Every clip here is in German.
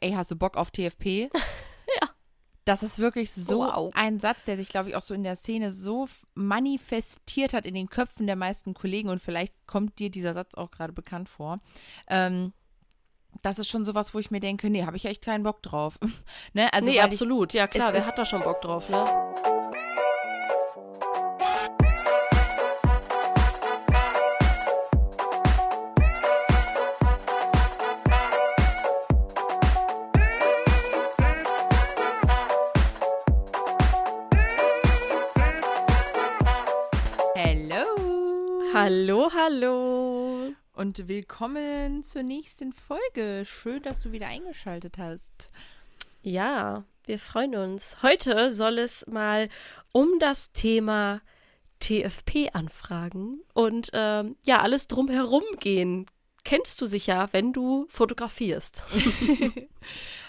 ey, hast du Bock auf TFP? Ja. Das ist wirklich so Wow. ein Satz, der sich, glaube ich, auch so in der Szene so manifestiert hat in den Köpfen der meisten Kollegen und vielleicht kommt dir dieser Satz auch gerade bekannt vor. Ähm, das ist schon sowas, wo ich mir denke, nee, habe ich echt keinen Bock drauf. ne? also nee, absolut. Ja, klar, wer hat da schon Bock drauf, ne? Hallo. Und willkommen zur nächsten Folge. Schön, dass du wieder eingeschaltet hast. Ja, wir freuen uns. Heute soll es mal um das Thema TFP-Anfragen und ähm, ja, alles drumherum gehen. Kennst du sicher, wenn du fotografierst.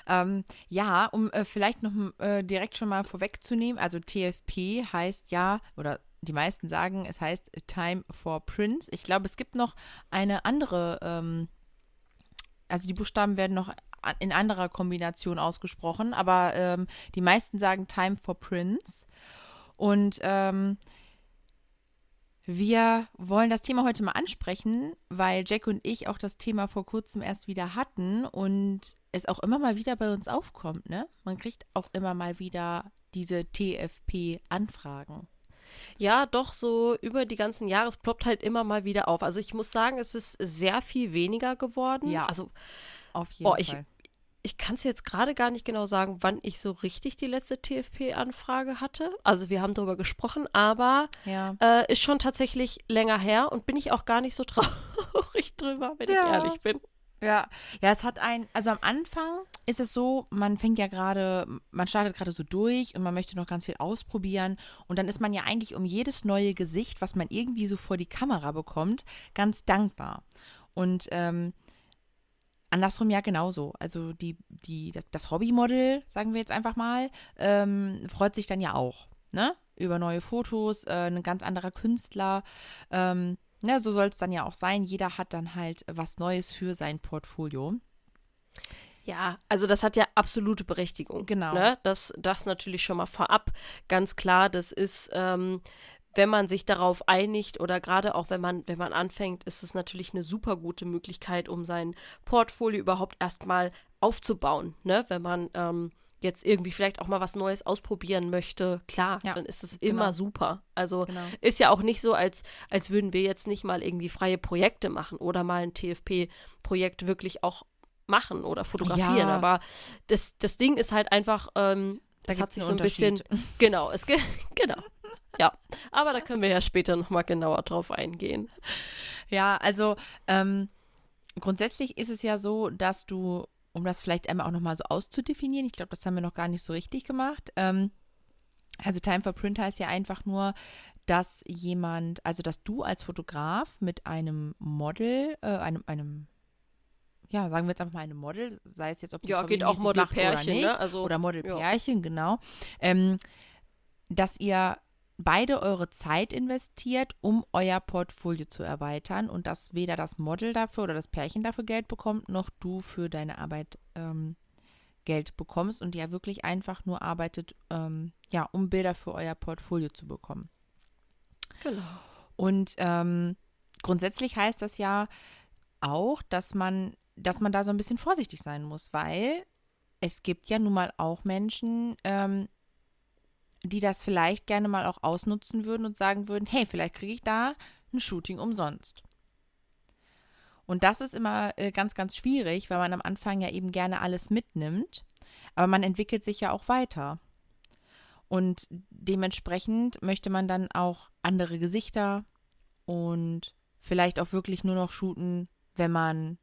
Ähm, ja, um äh, vielleicht noch äh, direkt schon mal vorwegzunehmen, also TFP heißt ja, oder die meisten sagen, es heißt Time for Prints. Ich glaube, es gibt noch eine andere, ähm, also die Buchstaben werden noch in anderer Kombination ausgesprochen, aber ähm, die meisten sagen Time for Prints. Und ähm, wir wollen das Thema heute mal ansprechen, weil Jack und ich auch das Thema vor kurzem erst wieder hatten und es auch immer mal wieder bei uns aufkommt, ne? Man kriegt auch immer mal wieder diese TFP-Anfragen. Ja, doch, so über die ganzen Jahre, es ploppt halt immer mal wieder auf. Also ich muss sagen, es ist sehr viel weniger geworden. Ja. Also Auf jeden Oh, ich- Fall. ich kann es jetzt gerade gar nicht genau sagen, wann ich so richtig die letzte TFP-Anfrage hatte. Also wir haben darüber gesprochen, aber Ja. äh, ist schon tatsächlich länger her und bin ich auch gar nicht so traurig drüber, wenn Ja. ich ehrlich bin. Ja, ja, es hat ein, also am Anfang ist es so, man fängt ja gerade, man startet gerade so durch und man möchte noch ganz viel ausprobieren und dann ist man ja eigentlich um jedes neue Gesicht, was man irgendwie so vor die Kamera bekommt, ganz dankbar. Und ähm, andersrum ja genauso. Also die, die, das, das Hobbymodel, sagen wir jetzt einfach mal, ähm, freut sich dann ja auch, ne? Über neue Fotos, äh, ein ganz anderer Künstler. Ähm, ne, so soll es dann ja auch sein. Jeder hat dann halt was Neues für sein Portfolio. Ja, also das hat ja absolute Berechtigung. Genau. Ne? Das, das natürlich schon mal vorab. Ganz klar, das ist, ähm, wenn man sich darauf einigt oder gerade auch wenn man, wenn man anfängt, ist es natürlich eine super gute Möglichkeit, um sein Portfolio überhaupt erstmal aufzubauen. Ne? Wenn man ähm, jetzt irgendwie vielleicht auch mal was Neues ausprobieren möchte, klar, Ja, dann ist es genau. immer super. Also Genau. ist ja auch nicht so, als, als würden wir jetzt nicht mal irgendwie freie Projekte machen oder mal ein TFP-Projekt wirklich auch machen oder fotografieren. Ja. Aber das, das Ding ist halt einfach, ähm, Da das hat sich so ein bisschen, genau, es ge genau. Ja, aber da können wir ja später nochmal genauer drauf eingehen. Ja, also ähm, grundsätzlich ist es ja so, dass du, um das vielleicht einmal auch nochmal so auszudefinieren, ich glaube, das haben wir noch gar nicht so richtig gemacht. Ähm, also Time for Print heißt ja einfach nur, dass jemand, also dass du als Fotograf mit einem Model, äh, einem, einem, ja, sagen wir jetzt einfach mal einem Model, sei es jetzt, ob Ja, geht auch Modelpärchen, ne? Also, oder ja. Modelpärchen, genau, ähm, dass ihr beide eure Zeit investiert, um euer Portfolio zu erweitern und dass weder das Model dafür oder das Pärchen dafür Geld bekommt, noch du für deine Arbeit ähm, Geld bekommst und ja wirklich einfach nur arbeitet, ähm, ja, um Bilder für euer Portfolio zu bekommen. Genau. Und ähm, grundsätzlich heißt das ja auch, dass man, dass man da so ein bisschen vorsichtig sein muss, weil es gibt ja nun mal auch Menschen, ähm, die das vielleicht gerne mal auch ausnutzen würden und sagen würden, hey, vielleicht kriege ich da ein Shooting umsonst. Und das ist immer äh, ganz, ganz schwierig, weil man am Anfang ja eben gerne alles mitnimmt, aber man entwickelt sich ja auch weiter. Und dementsprechend möchte man dann auch andere Gesichter und vielleicht auch wirklich nur noch shooten, wenn man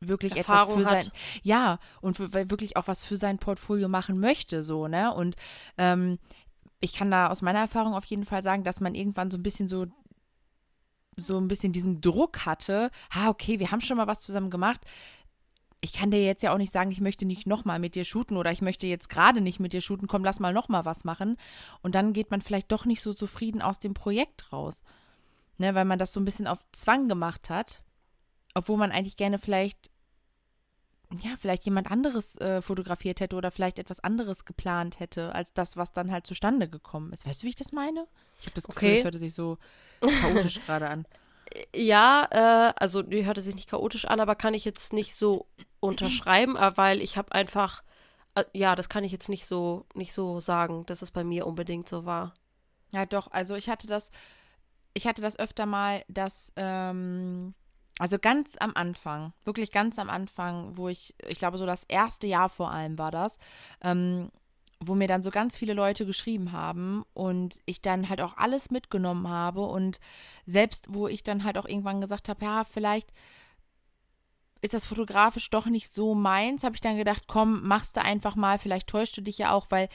wirklich Erfahrung etwas für hat. sein ja und für, wirklich auch was für sein Portfolio machen möchte so ne und ähm, ich kann da aus meiner Erfahrung auf jeden Fall sagen, dass man irgendwann so ein bisschen so so ein bisschen diesen Druck hatte, ah okay, wir haben schon mal was zusammen gemacht. Ich kann dir jetzt ja auch nicht sagen, ich möchte nicht nochmal mit dir shooten oder ich möchte jetzt gerade nicht mit dir shooten, komm, lass mal nochmal was machen. Und dann geht man vielleicht doch nicht so zufrieden aus dem Projekt raus. Ne, weil man das so ein bisschen auf Zwang gemacht hat, obwohl man eigentlich gerne vielleicht ja, vielleicht jemand anderes äh, fotografiert hätte oder vielleicht etwas anderes geplant hätte, als das, was dann halt zustande gekommen ist. Weißt du, wie ich das meine? Ich habe das Gefühl, Okay. es hörte sich so chaotisch gerade an. Ja, äh, also die hörte sich nicht chaotisch an, aber kann ich jetzt nicht so unterschreiben, äh, weil ich habe einfach, äh, ja, das kann ich jetzt nicht so, nicht so sagen, dass es bei mir unbedingt so war. Ja, doch, also ich hatte das, ich hatte das öfter mal, dass, ähm, also ganz am Anfang, wirklich ganz am Anfang, wo ich, ich glaube, so das erste Jahr vor allem war das, ähm, wo mir dann so ganz viele Leute geschrieben haben und ich dann halt auch alles mitgenommen habe und selbst wo ich dann halt auch irgendwann gesagt habe, ja, vielleicht ist das fotografisch doch nicht so meins, habe ich dann gedacht, komm, machst du einfach mal, vielleicht täuschst du dich ja auch, weil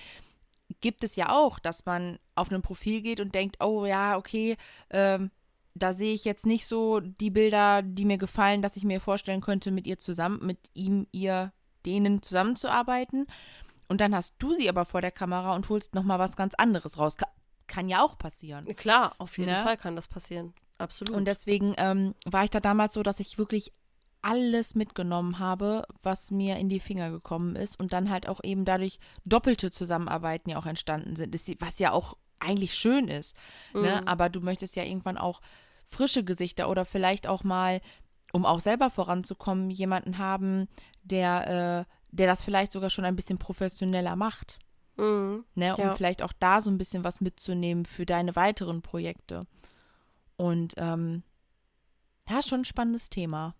gibt es ja auch, dass man auf ein Profil geht und denkt, oh ja, okay, ähm, da sehe ich jetzt nicht so die Bilder, die mir gefallen, dass ich mir vorstellen könnte, mit ihr zusammen, mit ihm, ihr, denen zusammenzuarbeiten. Und dann hast du sie aber vor der Kamera und holst nochmal was ganz anderes raus. Ka kann ja auch passieren. Klar, auf jeden Ne? Fall kann das passieren. Absolut. Und deswegen ähm, war ich da damals so, dass ich wirklich alles mitgenommen habe, was mir in die Finger gekommen ist und dann halt auch eben dadurch doppelte Zusammenarbeiten ja auch entstanden sind, Das- was ja auch eigentlich schön ist. Ne? Mhm. Aber du möchtest ja irgendwann auch frische Gesichter oder vielleicht auch mal, um auch selber voranzukommen, jemanden haben, der, äh, der das vielleicht sogar schon ein bisschen professioneller macht. Mhm. Ne? Um Ja. vielleicht auch da so ein bisschen was mitzunehmen für deine weiteren Projekte. Und ähm, ja, schon ein spannendes Thema.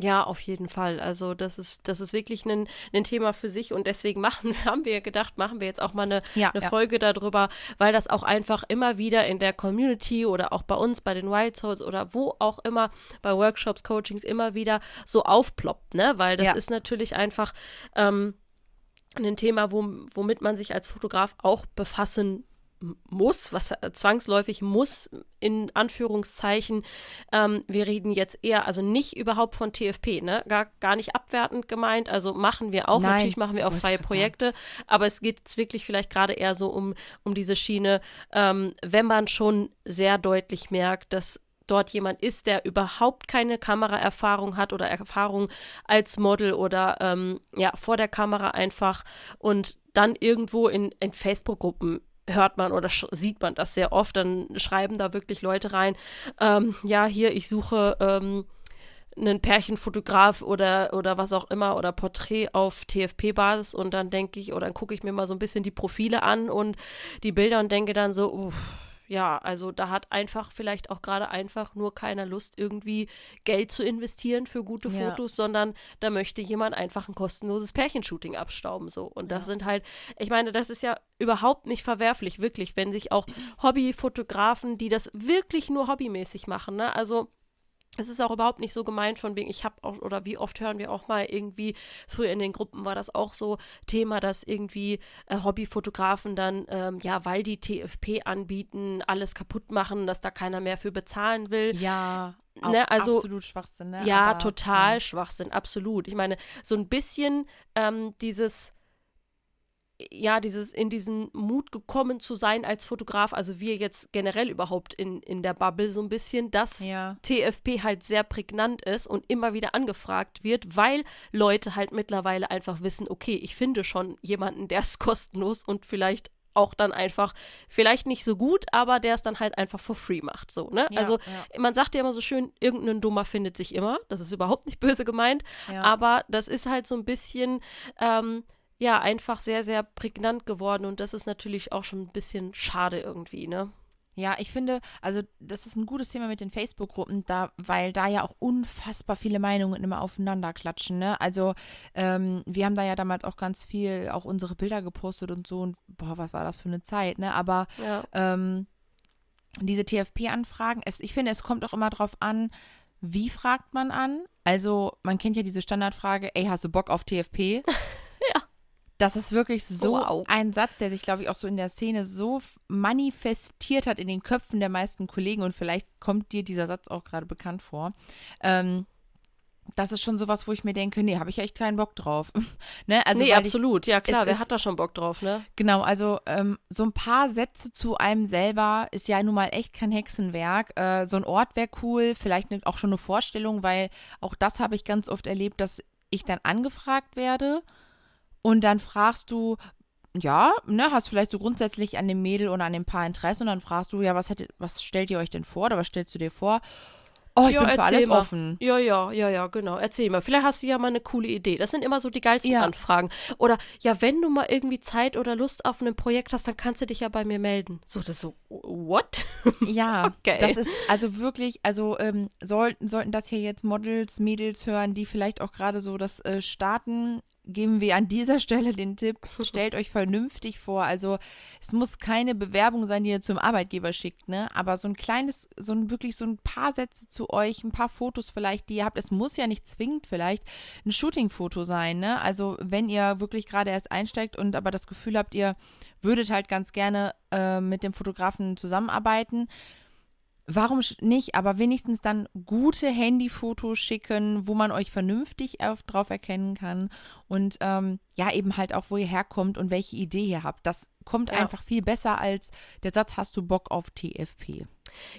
Ja, auf jeden Fall. Also das ist, das ist wirklich ein, ein Thema für sich und deswegen machen, haben wir gedacht, machen wir jetzt auch mal eine, Ja, eine ja. Folge darüber, weil das auch einfach immer wieder in der Community oder auch bei uns, bei den Wild Souls oder wo auch immer, bei Workshops, Coachings immer wieder so aufploppt, ne? Weil das Ja. ist natürlich einfach ähm, ein Thema, wo, womit man sich als Fotograf auch befassen muss, was zwangsläufig muss, in Anführungszeichen. Ähm, wir reden jetzt eher, also nicht überhaupt von TFP, ne? Gar, gar nicht abwertend gemeint. Also machen wir auch, Nein, natürlich machen wir auch freie grad sagen. Projekte, aber es geht jetzt wirklich vielleicht gerade eher so um, um diese Schiene, ähm, wenn man schon sehr deutlich merkt, dass dort jemand ist, der überhaupt keine Kameraerfahrung hat oder Erfahrung als Model oder ähm, ja, vor der Kamera einfach und dann irgendwo in, in Facebook-Gruppen hört man oder sieht man das sehr oft, dann schreiben da wirklich Leute rein, ähm, ja, hier, ich suche ähm, einen Pärchenfotograf oder, oder was auch immer oder Porträt auf TFP-Basis und dann denke ich, oder dann gucke ich mir mal so ein bisschen die Profile an und die Bilder und denke dann so, uff, ja, also da hat einfach vielleicht auch gerade einfach nur keiner Lust, irgendwie Geld zu investieren für gute Ja. Fotos, sondern da möchte jemand einfach ein kostenloses Pärchenshooting abstauben. So. Und das Ja. sind halt, ich meine, das ist ja überhaupt nicht verwerflich, wirklich, wenn sich auch Hobbyfotografen, die das wirklich nur hobbymäßig machen, ne? Also es ist auch überhaupt nicht so gemeint von wegen, ich habe auch, oder wie oft hören wir auch mal irgendwie, früher in den Gruppen war das auch so Thema, dass irgendwie äh, Hobbyfotografen dann, ähm, ja, weil die TFP anbieten, alles kaputt machen, dass da keiner mehr für bezahlen will. Ja, Ne, also- absolut Schwachsinn. Ne? Ja, Aber, total ja. Schwachsinn, absolut. Ich meine, so ein bisschen ähm, dieses, ja, dieses in diesen Mut gekommen zu sein als Fotograf, also wir jetzt generell überhaupt in, in der Bubble so ein bisschen, dass Ja. TFP halt sehr prägnant ist und immer wieder angefragt wird, weil Leute halt mittlerweile einfach wissen, okay, ich finde schon jemanden, der ist kostenlos und vielleicht auch dann einfach, vielleicht nicht so gut, aber der es dann halt einfach for free macht, so, ne? Ja, also ja. man sagt ja immer so schön, irgendein Dummer findet sich immer. Das ist überhaupt nicht böse gemeint. Ja. Aber das ist halt so ein bisschen, ähm, ja, einfach sehr, sehr prägnant geworden. Und das ist natürlich auch schon ein bisschen schade irgendwie, ne? Ja, ich finde, also das ist ein gutes Thema mit den Facebook-Gruppen, da, weil da ja auch unfassbar viele Meinungen immer aufeinander klatschen. Ne? Also ähm, wir haben da ja damals auch ganz viel auch unsere Bilder gepostet und so und boah, was war das für eine Zeit, ne? Aber Ja. ähm, diese TFP-Anfragen, es, ich finde, es kommt auch immer drauf an, wie fragt man an. Also man kennt ja diese Standardfrage, ey, hast du Bock auf TFP? Das ist wirklich so Wow. ein Satz, der sich, glaube ich, auch so in der Szene so manifestiert hat in den Köpfen der meisten Kollegen und vielleicht kommt dir dieser Satz auch gerade bekannt vor. Ähm, das ist schon sowas, wo ich mir denke, nee, habe ich echt keinen Bock drauf. ne? also, nee, weil ich, absolut. Ja, klar, wer ist- hat da schon Bock drauf, ne? Genau, also ähm, so ein paar Sätze zu einem selber ist ja nun mal echt kein Hexenwerk. Äh, so ein Ort wäre cool, vielleicht auch schon eine Vorstellung, weil auch das habe ich ganz oft erlebt, dass ich dann angefragt werde und dann fragst du, ja, ne, hast vielleicht so grundsätzlich an dem Mädel oder an dem Paar Interesse und dann fragst du, ja, was, hättet, was stellt ihr euch denn vor oder was stellst du dir vor? Oh, ich ja, bin für alles mal. offen. Ja, ja, ja, ja, genau. Erzähl mal. Vielleicht hast du ja mal eine coole Idee. Das sind immer so die geilsten Ja. Anfragen. Oder ja, wenn du mal irgendwie Zeit oder Lust auf ein Projekt hast, dann kannst du dich ja bei mir melden. So, das so, what? Ja, Okay. das ist also wirklich, also ähm, sollten, sollten das hier jetzt Models, Mädels hören, die vielleicht auch gerade so das äh, starten, geben wir an dieser Stelle den Tipp, stellt euch vernünftig vor. Also es muss keine Bewerbung sein, die ihr zum Arbeitgeber schickt, ne? Aber so ein kleines, so ein wirklich so ein paar Sätze zu euch, ein paar Fotos vielleicht, die ihr habt. Es muss ja nicht zwingend vielleicht ein Shooting-Foto sein, ne? Also wenn ihr wirklich gerade erst einsteigt und aber das Gefühl habt, ihr würdet halt ganz gerne äh, mit dem Fotografen zusammenarbeiten. Warum nicht? Aber wenigstens dann gute Handyfotos schicken, wo man euch vernünftig auf, drauf erkennen kann. Und ähm, ja, eben halt auch, wo ihr herkommt und welche Idee ihr habt. Das kommt Ja. einfach viel besser als der Satz, hast du Bock auf TFP?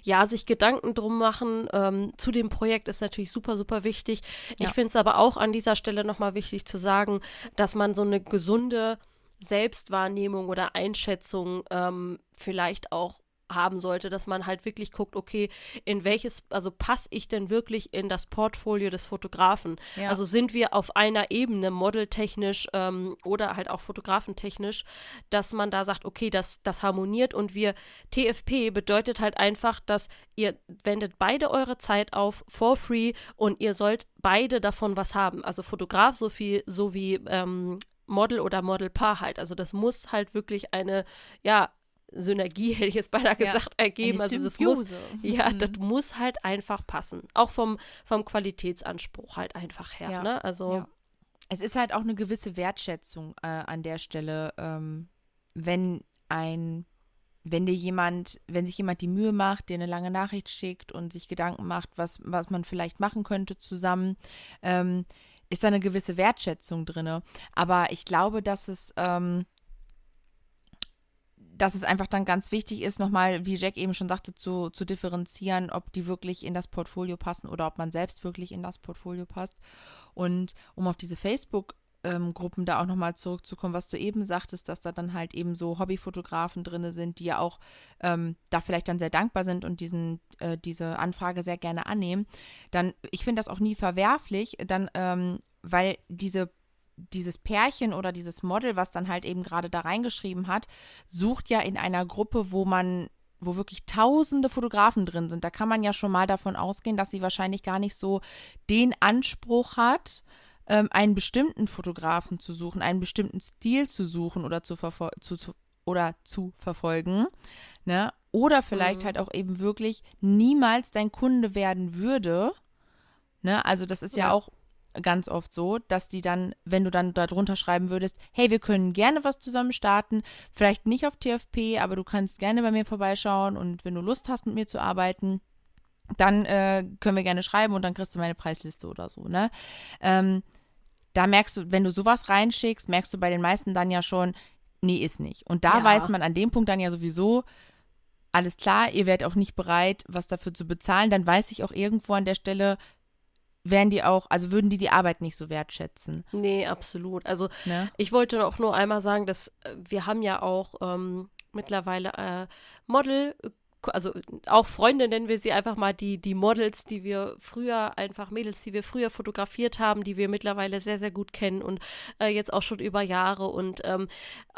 Ja, sich Gedanken drum machen ähm, zu dem Projekt ist natürlich super, super wichtig. Ich Ja. finde es aber auch an dieser Stelle nochmal wichtig zu sagen, dass man so eine gesunde Selbstwahrnehmung oder Einschätzung ähm, vielleicht auch haben sollte, dass man halt wirklich guckt, okay, in welches, also passe ich denn wirklich in das Portfolio des Fotografen? Ja. Also sind wir auf einer Ebene, modeltechnisch ähm, oder halt auch fotografentechnisch, dass man da sagt, okay, das, das harmoniert und wir, TFP bedeutet halt einfach, dass ihr wendet beide eure Zeit auf for free und ihr sollt beide davon was haben. Also Fotograf so viel, so wie ähm, Model oder Modelpaar halt. Also das muss halt wirklich eine, ja, Synergie, hätte ich jetzt beinahe Ja, gesagt, ergeben. Also das muss, ja, Mhm. das muss halt einfach passen. Auch vom, vom Qualitätsanspruch halt einfach her. Ja, Ne? Also ja. Es ist halt auch eine gewisse Wertschätzung äh, an der Stelle, ähm, wenn ein, wenn dir jemand, wenn sich jemand die Mühe macht, dir eine lange Nachricht schickt und sich Gedanken macht, was, was man vielleicht machen könnte zusammen, ähm, ist da eine gewisse Wertschätzung drin. Aber ich glaube, dass es, ähm, dass es einfach dann ganz wichtig ist, nochmal, wie Jack eben schon sagte, zu, zu differenzieren, ob die wirklich in das Portfolio passen oder ob man selbst wirklich in das Portfolio passt. Und um auf diese Facebook-Gruppen da auch nochmal zurückzukommen, was du eben sagtest, dass da dann halt eben so Hobbyfotografen drin sind, die ja auch ähm, da vielleicht dann sehr dankbar sind und diesen, äh, diese Anfrage sehr gerne annehmen, dann, ich finde das auch nie verwerflich, dann, ähm, weil diese dieses Pärchen oder dieses Model, was dann halt eben gerade da reingeschrieben hat, sucht ja in einer Gruppe, wo man, wo wirklich tausende Fotografen drin sind. Da kann man ja schon mal davon ausgehen, dass sie wahrscheinlich gar nicht so den Anspruch hat, ähm, einen bestimmten Fotografen zu suchen, einen bestimmten Stil zu suchen oder zu, zu, zu, oder zu verfolgen. Ne? Oder vielleicht Mhm. halt auch eben wirklich niemals dein Kunde werden würde. Ne? Also das ist ja, Ja. auch ganz oft so, dass die dann, wenn du dann darunter schreiben würdest, hey, wir können gerne was zusammen starten, vielleicht nicht auf TFP, aber du kannst gerne bei mir vorbeischauen und wenn du Lust hast, mit mir zu arbeiten, dann äh, können wir gerne schreiben und dann kriegst du meine Preisliste oder so, ne? Ähm, da merkst du, wenn du sowas reinschickst, merkst du bei den meisten dann ja schon, nee, ist nicht. Und da Ja. weiß man an dem Punkt dann ja sowieso, alles klar, ihr werdet auch nicht bereit, was dafür zu bezahlen, dann weiß ich auch irgendwo an der Stelle, wären die auch, also würden die die Arbeit nicht so wertschätzen. Nee, absolut. Also Ne? ich wollte auch nur einmal sagen, dass äh, wir haben ja auch ähm, mittlerweile äh, Model, also auch Freunde nennen wir sie einfach mal, die, die Models, die wir früher, einfach Mädels, die wir früher fotografiert haben, die wir mittlerweile sehr, sehr gut kennen und äh, jetzt auch schon über Jahre. Und ähm,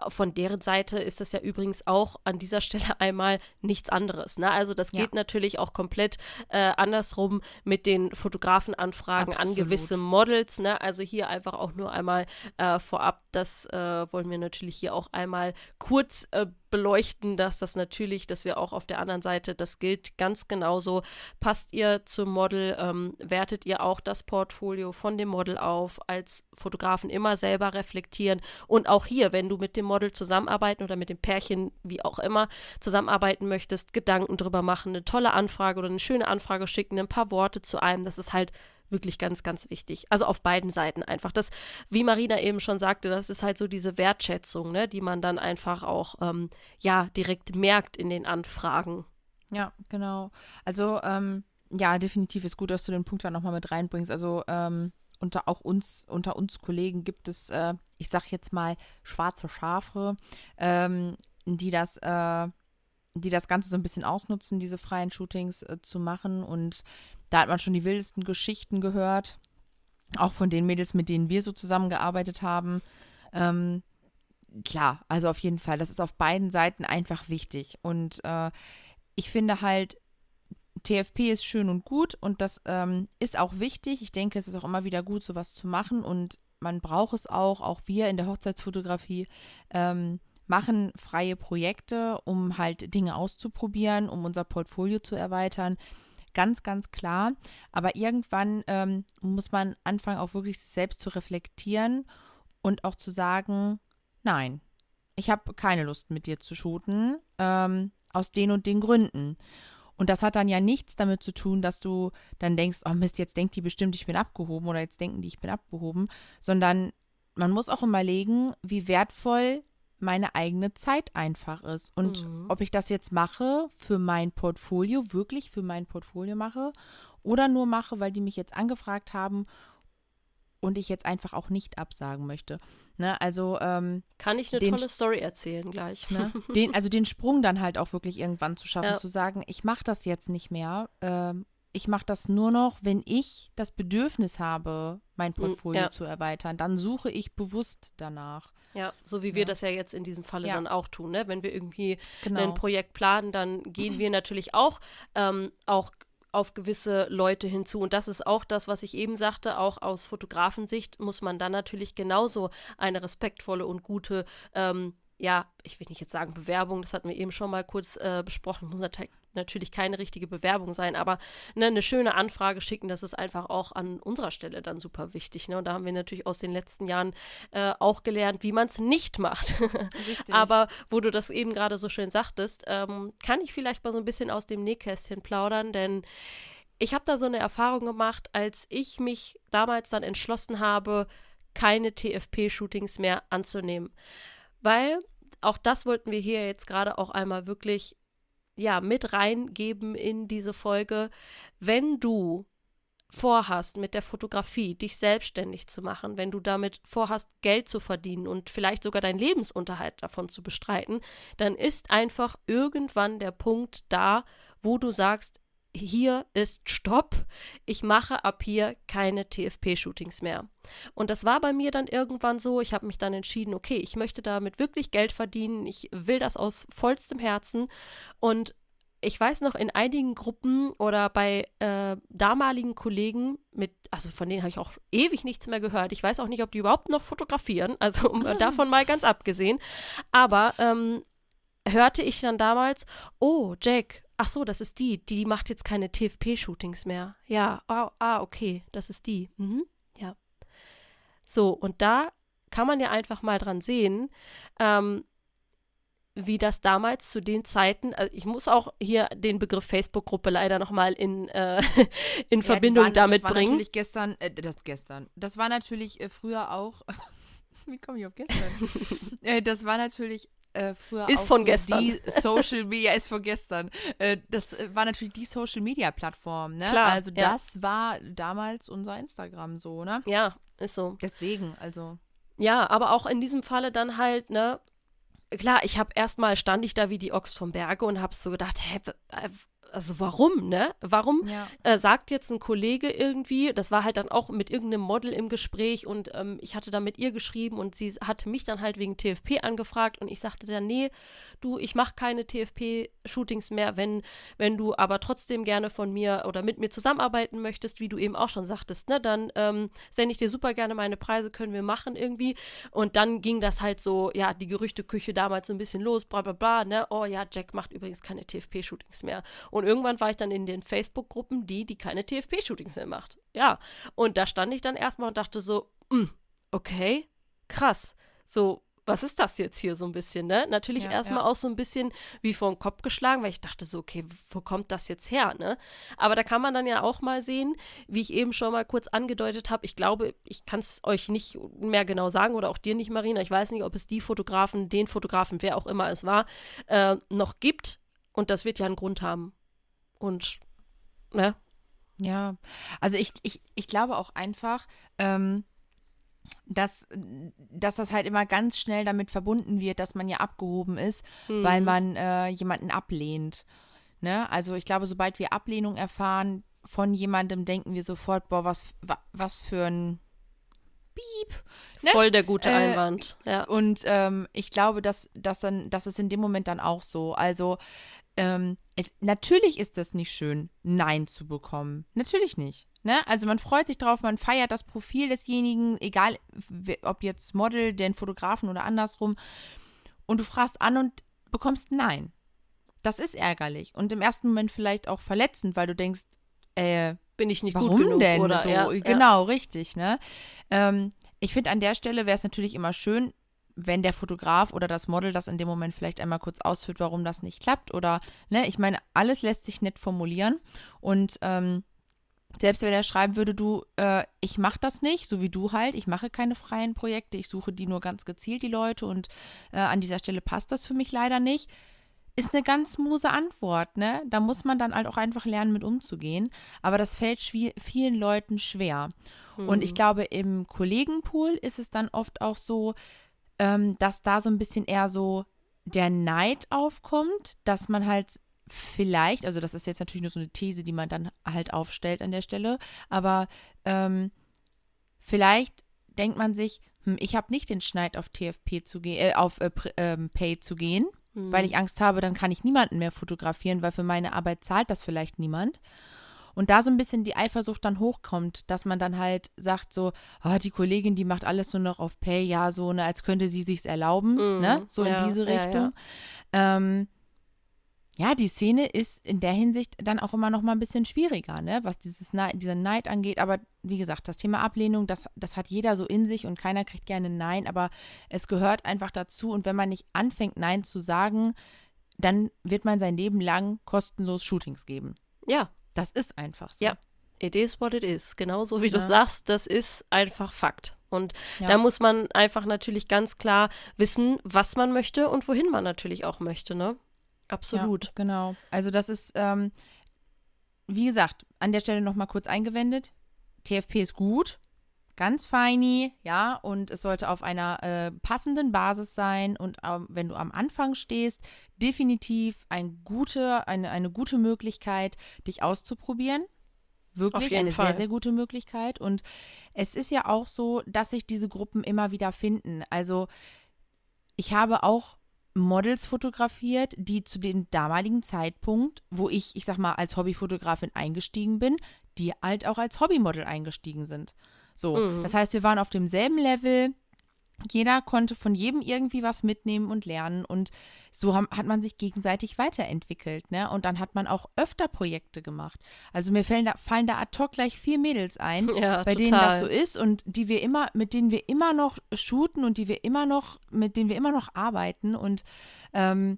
von deren Seite ist das ja übrigens auch an dieser Stelle einmal nichts anderes. Ne? Also das Ja. geht natürlich auch komplett äh, andersrum mit den Fotografenanfragen an Absolut. gewisse Models. Ne? Also hier einfach auch nur einmal äh, vorab, das äh, wollen wir natürlich hier auch einmal kurz äh, beleuchten, dass das natürlich, dass wir auch auf der anderen Seite, das gilt ganz genauso. Passt ihr zum Model, ähm, wertet ihr auch das Portfolio von dem Model auf, als Fotografen immer selber reflektieren. Und auch hier, wenn du mit dem Model zusammenarbeiten oder mit dem Pärchen, wie auch immer, zusammenarbeiten möchtest, Gedanken drüber machen, eine tolle Anfrage oder eine schöne Anfrage schicken, ein paar Worte zu einem, das ist halt wirklich ganz, ganz wichtig. Also auf beiden Seiten einfach. Das, wie Marina eben schon sagte, das ist halt so diese Wertschätzung, ne, die man dann einfach auch, ähm, ja, direkt merkt in den Anfragen. Ja, genau. Also, ähm, ja, definitiv ist gut, dass du den Punkt da nochmal mit reinbringst. Also, ähm, unter auch uns, unter uns Kollegen gibt es, äh, ich sag jetzt mal, schwarze Schafe, ähm, die das, äh, die das Ganze so ein bisschen ausnutzen, diese freien Shootings äh, zu machen. Und da hat man schon die wildesten Geschichten gehört. Auch von den Mädels, mit denen wir so zusammengearbeitet haben. Ähm, klar, also auf jeden Fall. Das ist auf beiden Seiten einfach wichtig. Und äh, ich finde halt, TFP ist schön und gut und das ähm, ist auch wichtig. Ich denke, es ist auch immer wieder gut, sowas zu machen und man braucht es auch. Auch wir in der Hochzeitsfotografie ähm, machen freie Projekte, um halt Dinge auszuprobieren, um unser Portfolio zu erweitern. Ganz, ganz klar. Aber irgendwann ähm, muss man anfangen, auch wirklich selbst zu reflektieren und auch zu sagen, nein, ich habe keine Lust mit dir zu shooten, ähm, aus den und den Gründen. Und das hat dann ja nichts damit zu tun, dass du dann denkst, oh Mist, jetzt denkt die bestimmt, ich bin abgehoben oder jetzt denken die, ich bin abgehoben, sondern man muss auch überlegen, wie wertvoll meine eigene Zeit einfach ist. Und mhm. ob ich das jetzt mache für mein Portfolio, wirklich für mein Portfolio mache oder nur mache, weil die mich jetzt angefragt haben und ich jetzt einfach auch nicht absagen möchte. Ne, also ähm, kann ich eine tolle Story erzählen gleich. Ne, den, also den Sprung dann halt auch wirklich irgendwann zu schaffen, ja. zu sagen, ich mache das jetzt nicht mehr. Ähm, ich mache das nur noch, wenn ich das Bedürfnis habe, mein hm, Portfolio ja. zu erweitern. Dann suche ich bewusst danach. Ja, so wie wir das ja jetzt in diesem Falle ja. dann auch tun. Ne? Wenn wir irgendwie genau. ein Projekt planen, dann gehen wir natürlich auch, ähm, auch auf gewisse Leute hinzu. Und das ist auch das, was ich eben sagte, auch aus Fotografensicht muss man dann natürlich genauso eine respektvolle und gute ähm, ja, ich will nicht jetzt sagen Bewerbung, das hatten wir eben schon mal kurz äh, besprochen, muss natürlich keine richtige Bewerbung sein, aber ne, eine schöne Anfrage schicken, das ist einfach auch an unserer Stelle dann super wichtig. Ne? Und da haben wir natürlich aus den letzten Jahren äh, auch gelernt, wie man es nicht macht. aber wo du das eben gerade so schön sagtest, ähm, kann ich vielleicht mal so ein bisschen aus dem Nähkästchen plaudern, denn ich habe da so eine Erfahrung gemacht, als ich mich damals dann entschlossen habe, keine TFP-Shootings mehr anzunehmen. Weil auch das wollten wir hier jetzt gerade auch einmal wirklich ja mit reingeben in diese Folge. Wenn du vorhast, mit der Fotografie dich selbstständig zu machen, wenn du damit vorhast, Geld zu verdienen und vielleicht sogar deinen Lebensunterhalt davon zu bestreiten, dann ist einfach irgendwann der Punkt da, wo du sagst, hier ist Stopp. Ich mache ab hier keine TFP-Shootings mehr. Und das war bei mir dann irgendwann so. Ich habe mich dann entschieden, okay, ich möchte damit wirklich Geld verdienen. Ich will das aus vollstem Herzen. Und ich weiß noch, in einigen Gruppen oder bei äh, damaligen Kollegen, mit, also von denen habe ich auch ewig nichts mehr gehört. Ich weiß auch nicht, ob die überhaupt noch fotografieren, also um, davon mal ganz abgesehen. Aber ähm, hörte ich dann damals, oh, Jack, Ach so, das ist die. Die macht jetzt keine TFP-Shootings mehr. Ja, oh, ah, okay, das ist die. Mhm, ja. So, und da kann man ja einfach mal dran sehen, ähm, wie das damals zu den Zeiten, also ich muss auch hier den Begriff Facebook-Gruppe leider nochmal in, äh, in ja, Verbindung waren, damit das bringen. Das war natürlich gestern, äh, das gestern, das war natürlich äh, früher auch, wie komme ich auf gestern? äh, das war natürlich äh, früher ist von so gestern. Die Social Media ist von gestern. Äh, das äh, war natürlich die Social Media Plattform, ne? Klar, also ja. das war damals unser Instagram so, ne? Ja, ist so. Deswegen, also. Ja, aber auch in diesem Falle dann halt, ne? Klar, ich habe erstmal stand ich da wie die Ochs vom Berge und habe so gedacht, hä, also warum, ne? Warum ja. äh, sagt jetzt ein Kollege irgendwie, das war halt dann auch mit irgendeinem Model im Gespräch und ähm, ich hatte da mit ihr geschrieben und sie hatte mich dann halt wegen TFP angefragt und ich sagte dann, nee, du, ich mache keine TFP-Shootings mehr, wenn, wenn du aber trotzdem gerne von mir oder mit mir zusammenarbeiten möchtest, wie du eben auch schon sagtest, ne, dann ähm, sende ich dir super gerne meine Preise, können wir machen irgendwie. Und dann ging das halt so, ja, die Gerüchteküche damals so ein bisschen los, bla bla bla, ne, oh ja, Jack macht übrigens keine TFP-Shootings mehr. Und irgendwann war ich dann in den Facebook-Gruppen die, die keine TFP-Shootings mehr macht. Ja, und da stand ich dann erstmal und dachte so, hm, okay, krass. So, was ist das jetzt hier so ein bisschen, ne? Natürlich ja, erstmal ja. auch so ein bisschen wie vor den Kopf geschlagen, weil ich dachte so, okay, wo kommt das jetzt her, ne? Aber da kann man dann ja auch mal sehen, wie ich eben schon mal kurz angedeutet habe, ich glaube, ich kann es euch nicht mehr genau sagen oder auch dir nicht, Marina, ich weiß nicht, ob es die Fotografen, den Fotografen, wer auch immer es war, äh, noch gibt und das wird ja einen Grund haben. Und, ne? Ja, also ich, ich, ich glaube auch einfach, ähm, dass, dass das halt immer ganz schnell damit verbunden wird, dass man ja abgehoben ist, mhm. weil man äh, jemanden ablehnt. Ne? Also ich glaube, sobald wir Ablehnung erfahren von jemandem, denken wir sofort, boah, was, was für ein Piep. Ne? Voll der gute äh, Einwand. Ja. Und ähm, ich glaube, dass, dass, dann, dass es in dem Moment dann auch so. Also ähm, es, natürlich ist das nicht schön, Nein zu bekommen. Natürlich nicht. Ne? Also man freut sich drauf, man feiert das Profil desjenigen, egal ob jetzt Model, den Fotografen oder andersrum. Und du fragst an und bekommst Nein. Das ist ärgerlich und im ersten Moment vielleicht auch verletzend, weil du denkst, äh, bin ich nicht warum gut genug, denn? Oder? So, ja, genau, ja. richtig. Ne? Ähm, ich finde, an der Stelle wäre es natürlich immer schön, wenn der Fotograf oder das Model das in dem Moment vielleicht einmal kurz ausführt, warum das nicht klappt. Oder, ne, ich meine, alles lässt sich nett formulieren. Und ähm, selbst wenn er schreiben würde, du, äh, ich mache das nicht, so wie du halt, ich mache keine freien Projekte, ich suche die nur ganz gezielt, die Leute, und äh, an dieser Stelle passt das für mich leider nicht ist eine ganz smooth Antwort, ne? Da muss man dann halt auch einfach lernen, mit umzugehen. Aber das fällt vielen Leuten schwer. Mhm. Und ich mhm. glaube, im Kollegenpool ist es dann oft auch so, ähm, dass da so ein bisschen eher so der Neid aufkommt, dass man halt vielleicht, also das ist jetzt natürlich nur so eine These, die man dann halt aufstellt an der Stelle, aber ähm, vielleicht denkt man sich, hm, ich habe nicht den Schneid auf TFP zu gehen, äh, auf äh, ähm, Pay zu gehen mhm. weil ich Angst habe, dann kann ich niemanden mehr fotografieren, weil für meine Arbeit zahlt das vielleicht niemand. Und da so ein bisschen die Eifersucht dann hochkommt, dass man dann halt sagt so, oh, die Kollegin, die macht alles nur noch auf Pay, ja, so, ne, als könnte sie sich's erlauben, mhm. ne, so ja, in diese Richtung. Ja, ja. Ähm, ja, die Szene ist in der Hinsicht dann auch immer noch mal ein bisschen schwieriger, ne, was dieses Neid, diesen Neid angeht. Aber wie gesagt, das Thema Ablehnung, das, das hat jeder so in sich und keiner kriegt gerne Nein, aber es gehört einfach dazu. Und wenn man nicht anfängt, Nein zu sagen, dann wird man sein Leben lang kostenlos Shootings geben. Ja. Das ist einfach so. Ja. It is what it is. Genauso wie ja. du sagst, das ist einfach Fakt. Und ja. da muss man einfach natürlich ganz klar wissen, was man möchte und wohin man natürlich auch möchte, ne? Absolut. Ja, genau. Also das ist, ähm, wie gesagt, an der Stelle nochmal kurz eingewendet. TFP ist gut, ganz feini, ja, und es sollte auf einer äh, passenden Basis sein. Und ähm, wenn du am Anfang stehst, definitiv ein gute, eine, eine gute Möglichkeit, dich auszuprobieren. Wirklich eine Fall. sehr, sehr gute Möglichkeit. Und es ist ja auch so, dass sich diese Gruppen immer wieder finden. Also ich habe auch Models fotografiert, die zu dem damaligen Zeitpunkt, wo ich, ich sag mal, als Hobbyfotografin eingestiegen bin, die halt auch als Hobbymodel eingestiegen sind. So, mhm. das heißt, wir waren auf demselben Level, jeder konnte von jedem irgendwie was mitnehmen und lernen und so haben, hat man sich gegenseitig weiterentwickelt, ne? Und dann hat man auch öfter Projekte gemacht. Also mir fallen da, fallen da ad hoc gleich vier Mädels ein, ja, bei total. denen das so ist und die wir immer, mit denen wir immer noch shooten und die wir immer noch, mit denen wir immer noch arbeiten und ähm,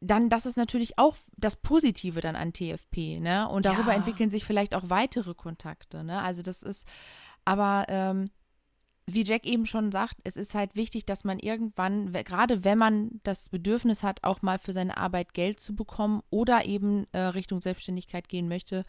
dann, das ist natürlich auch das Positive dann an TFP, ne? Und darüber ja. entwickeln sich vielleicht auch weitere Kontakte, ne? Also das ist, aber ähm, wie Jack eben schon sagt, es ist halt wichtig, dass man irgendwann, gerade wenn man das Bedürfnis hat, auch mal für seine Arbeit Geld zu bekommen oder eben äh, Richtung Selbstständigkeit gehen möchte,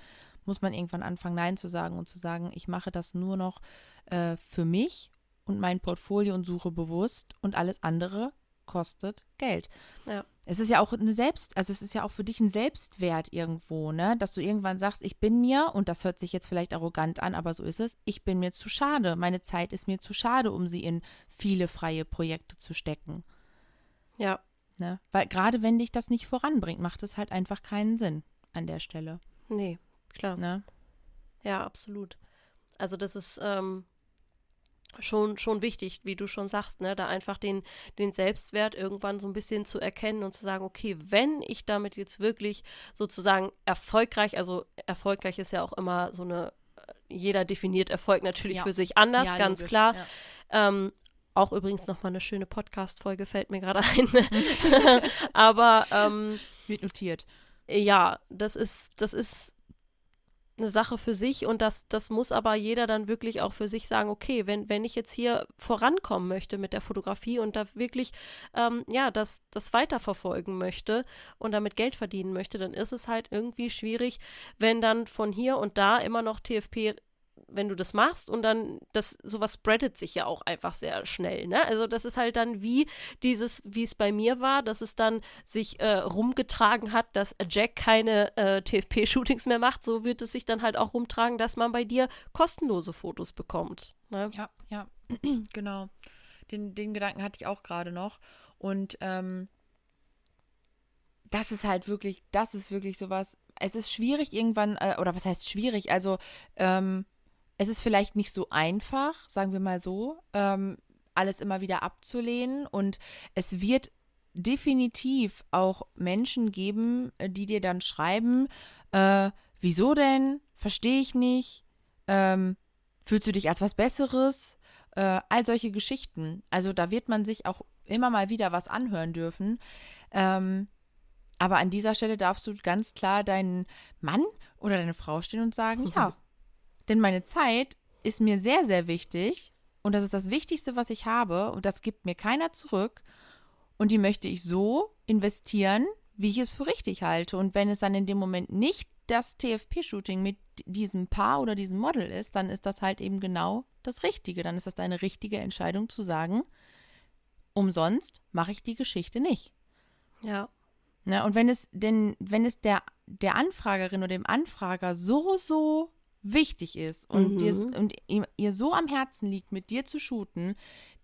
muss man irgendwann anfangen, Nein zu sagen und zu sagen, ich mache das nur noch äh, für mich und mein Portfolio und suche bewusst und alles andere kostet Geld. Ja. Es ist ja auch eine Selbst, also es ist ja auch für dich ein Selbstwert irgendwo, ne, dass du irgendwann sagst, ich bin mir, und das hört sich jetzt vielleicht arrogant an, aber so ist es, ich bin mir zu schade. Meine Zeit ist mir zu schade, um sie in viele freie Projekte zu stecken. Ja. Ne? Weil gerade wenn dich das nicht voranbringt, macht es halt einfach keinen Sinn an der Stelle. Nee, klar. Ne? Ja, absolut. Also das ist, ähm, schon, schon wichtig, wie du schon sagst, ne, da einfach den, den Selbstwert irgendwann so ein bisschen zu erkennen und zu sagen, okay, wenn ich damit jetzt wirklich sozusagen erfolgreich, also erfolgreich ist ja auch immer so eine, jeder definiert Erfolg natürlich ja. für sich anders, ja, ganz logisch, klar. Ja. Ähm, auch übrigens nochmal eine schöne Podcast-Folge fällt mir gerade ein. Aber ähm, wird notiert. Ja, das ist, das ist eine Sache für sich und das, das muss aber jeder dann wirklich auch für sich sagen, okay, wenn, wenn ich jetzt hier vorankommen möchte mit der Fotografie und da wirklich, ähm, ja, das, das weiterverfolgen möchte und damit Geld verdienen möchte, dann ist es halt irgendwie schwierig, wenn dann von hier und da immer noch TFP wenn du das machst und dann das sowas spreadet sich ja auch einfach sehr schnell, ne? Also das ist halt dann wie dieses, wie es bei mir war, dass es dann sich äh, rumgetragen hat, dass Jack keine äh, TFP-Shootings mehr macht, so wird es sich dann halt auch rumtragen, dass man bei dir kostenlose Fotos bekommt. Ne? Ja, ja, genau. Den, den Gedanken hatte ich auch gerade noch. Und ähm, das ist halt wirklich, das ist wirklich sowas. Es ist schwierig irgendwann, äh, oder was heißt schwierig? Also, ähm, es ist vielleicht nicht so einfach, sagen wir mal so, ähm, alles immer wieder abzulehnen. Und es wird definitiv auch Menschen geben, äh, die dir dann schreiben, äh, wieso denn? Verstehe ich nicht. Ähm, fühlst du dich als was Besseres? Äh, all solche Geschichten. Also da wird man sich auch immer mal wieder was anhören dürfen. Ähm, aber an dieser Stelle darfst du ganz klar deinen Mann oder deine Frau stehen und sagen, mhm. ja, denn meine Zeit ist mir sehr, sehr wichtig und das ist das Wichtigste, was ich habe und das gibt mir keiner zurück und die möchte ich so investieren, wie ich es für richtig halte. Und wenn es dann in dem Moment nicht das TFP-Shooting mit diesem Paar oder diesem Model ist, dann ist das halt eben genau das Richtige. Dann ist das eine richtige Entscheidung zu sagen, umsonst mache ich die Geschichte nicht. Ja. Na, und wenn es denn, wenn es der, der Anfragerin oder dem Anfrager so, so wichtig ist und, mhm. dir, und ihr so am Herzen liegt, mit dir zu shooten,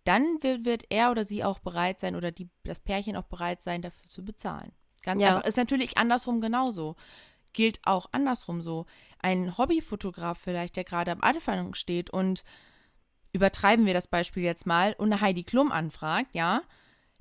dann wird, wird er oder sie auch bereit sein oder die, das Pärchen auch bereit sein, dafür zu bezahlen. Ganz ja. einfach. Ist natürlich andersrum genauso. Gilt auch andersrum so. Ein Hobbyfotograf vielleicht, der gerade am Anfang steht und übertreiben wir das Beispiel jetzt mal und eine Heidi Klum anfragt, ja,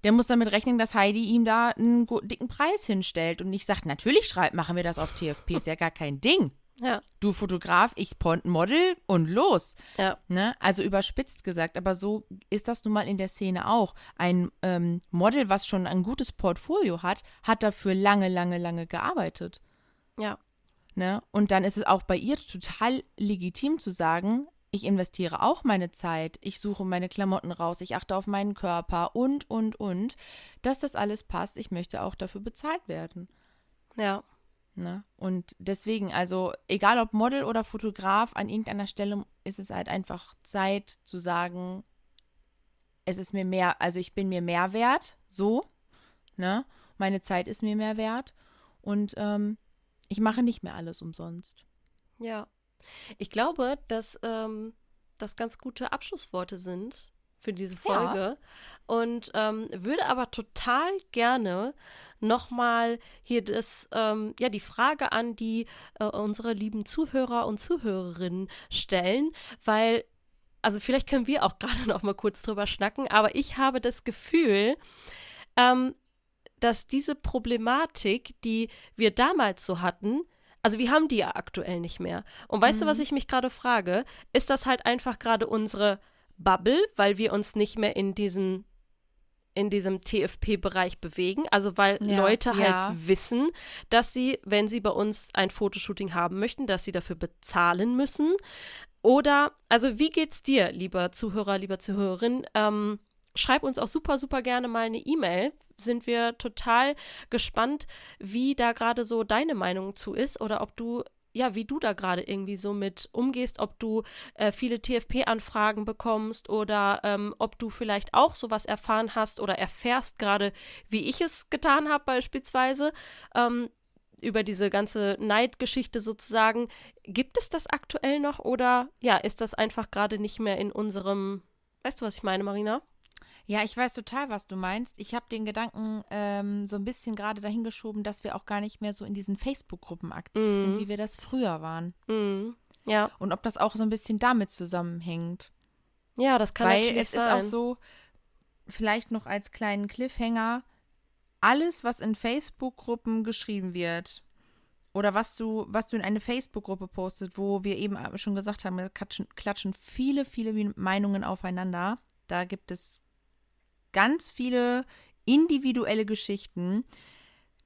der muss damit rechnen, dass Heidi ihm da einen dicken Preis hinstellt und nicht sagt, natürlich schreibt, machen wir das auf TFP, ist ja gar kein Ding. Ja. Du Fotograf, ich Model und los. Ja. Ne? Also überspitzt gesagt, aber so ist das nun mal in der Szene auch. Ein ähm, Model, was schon ein gutes Portfolio hat, hat dafür lange, lange, lange gearbeitet. Ja. Ne? Und dann ist es auch bei ihr total legitim zu sagen, ich investiere auch meine Zeit, ich suche meine Klamotten raus, ich achte auf meinen Körper und, und, und, dass das alles passt. Ich möchte auch dafür bezahlt werden. Ja. Ne? Und deswegen, also egal ob Model oder Fotograf, an irgendeiner Stelle ist es halt einfach Zeit zu sagen, es ist mir mehr, also ich bin mir mehr wert, so, ne? Meine Zeit ist mir mehr wert und ähm, ich mache nicht mehr alles umsonst. Ja. Ich glaube, dass ähm, das ganz gute Abschlussworte sind für diese Folge ja. und ähm, würde aber total gerne nochmal hier das, ähm, ja, die Frage an die äh, unsere lieben Zuhörer und Zuhörerinnen stellen, weil, also vielleicht können wir auch gerade noch mal kurz drüber schnacken, aber ich habe das Gefühl, ähm, dass diese Problematik, die wir damals so hatten, also wir haben die ja aktuell nicht mehr. Und weißt mhm. du, was mhm. ich mich gerade frage? Ist das halt einfach gerade unsere Bubble, weil wir uns nicht mehr in diesen in diesem TFP-Bereich bewegen. Also weil ja, Leute halt ja. wissen, dass sie, wenn sie bei uns ein Fotoshooting haben möchten, dass sie dafür bezahlen müssen. Oder, also wie geht's dir, lieber Zuhörer, lieber Zuhörerin? Ähm, schreib uns auch super, super gerne mal eine E-Mail. Sind wir total gespannt, wie da gerade so deine Meinung zu ist oder ob du ja, wie du da gerade irgendwie so mit umgehst, ob du äh, viele TFP-Anfragen bekommst oder ähm, ob du vielleicht auch sowas erfahren hast oder erfährst gerade, wie ich es getan habe beispielsweise. Ähm, über diese ganze Neidgeschichte sozusagen. Gibt es das aktuell noch oder ja, ist das einfach gerade nicht mehr in unserem, weißt du, was ich meine, Marina? Ja, ich weiß total, was du meinst. Ich habe den Gedanken ähm, so ein bisschen gerade dahingeschoben, dass wir auch gar nicht mehr so in diesen Facebook-Gruppen aktiv mhm. sind, wie wir das früher waren. Mhm. Ja. Und ob das auch so ein bisschen damit zusammenhängt. Ja, das kann Weil natürlich es sein. ist auch so, vielleicht noch als kleinen Cliffhanger, alles, was in Facebook-Gruppen geschrieben wird, oder was du, was du in eine Facebook-Gruppe postet, wo wir eben schon gesagt haben, da klatschen, klatschen viele, viele Meinungen aufeinander. Da gibt es ganz viele individuelle Geschichten.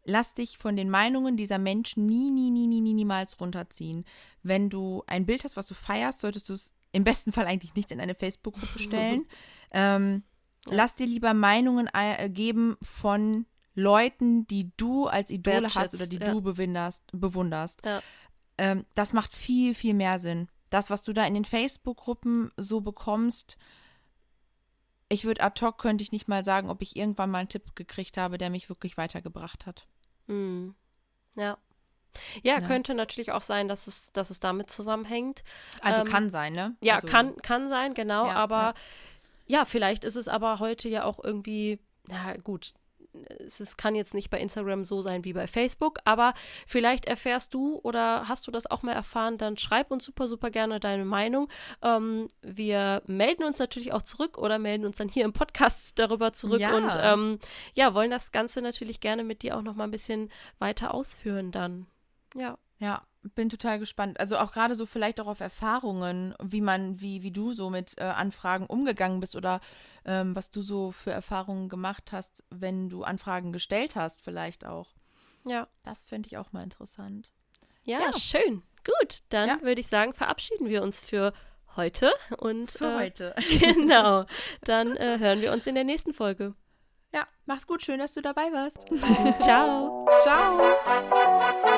lass dich von den Meinungen dieser Menschen nie, nie, nie, nie, nie, niemals runterziehen. Wenn du ein Bild hast, was du feierst, solltest du es im besten Fall eigentlich nicht in eine Facebook-Gruppe stellen. ähm. Lass dir lieber Meinungen äh, geben von Leuten, die du als Idole hast oder die ja. du bewunderst. bewunderst. Ja. Ähm, das macht viel, viel mehr Sinn. Das, was du da in den Facebook-Gruppen so bekommst, ich würde ad hoc könnte ich nicht mal sagen, ob ich irgendwann mal einen Tipp gekriegt habe, der mich wirklich weitergebracht hat. Mhm. Ja. Ja, ja, könnte natürlich auch sein, dass es, dass es damit zusammenhängt. Also ähm, kann sein, ne? Ja, also, kann, kann sein, genau. Ja, aber ja. ja, vielleicht ist es aber heute ja auch irgendwie, na gut, es kann jetzt nicht bei Instagram so sein wie bei Facebook, aber vielleicht erfährst du oder hast du das auch mal erfahren, dann schreib uns super, super gerne deine Meinung. Ähm, wir melden uns natürlich auch zurück oder melden uns dann hier im Podcast darüber zurück ja. und ähm, ja, wollen das Ganze natürlich gerne mit dir auch noch mal ein bisschen weiter ausführen dann. Ja. Ja, bin total gespannt. Also auch gerade so vielleicht auch auf Erfahrungen, wie man, wie, wie du so mit äh, Anfragen umgegangen bist oder ähm, was du so für Erfahrungen gemacht hast, wenn du Anfragen gestellt hast, vielleicht auch. Ja. Das finde ich auch mal interessant. Ja, ja. schön. Gut, dann ja. würde ich sagen, verabschieden wir uns für heute und für äh, heute. genau. Dann äh, hören wir uns in der nächsten Folge. Ja, mach's gut, schön, dass du dabei warst. Ciao. Ciao.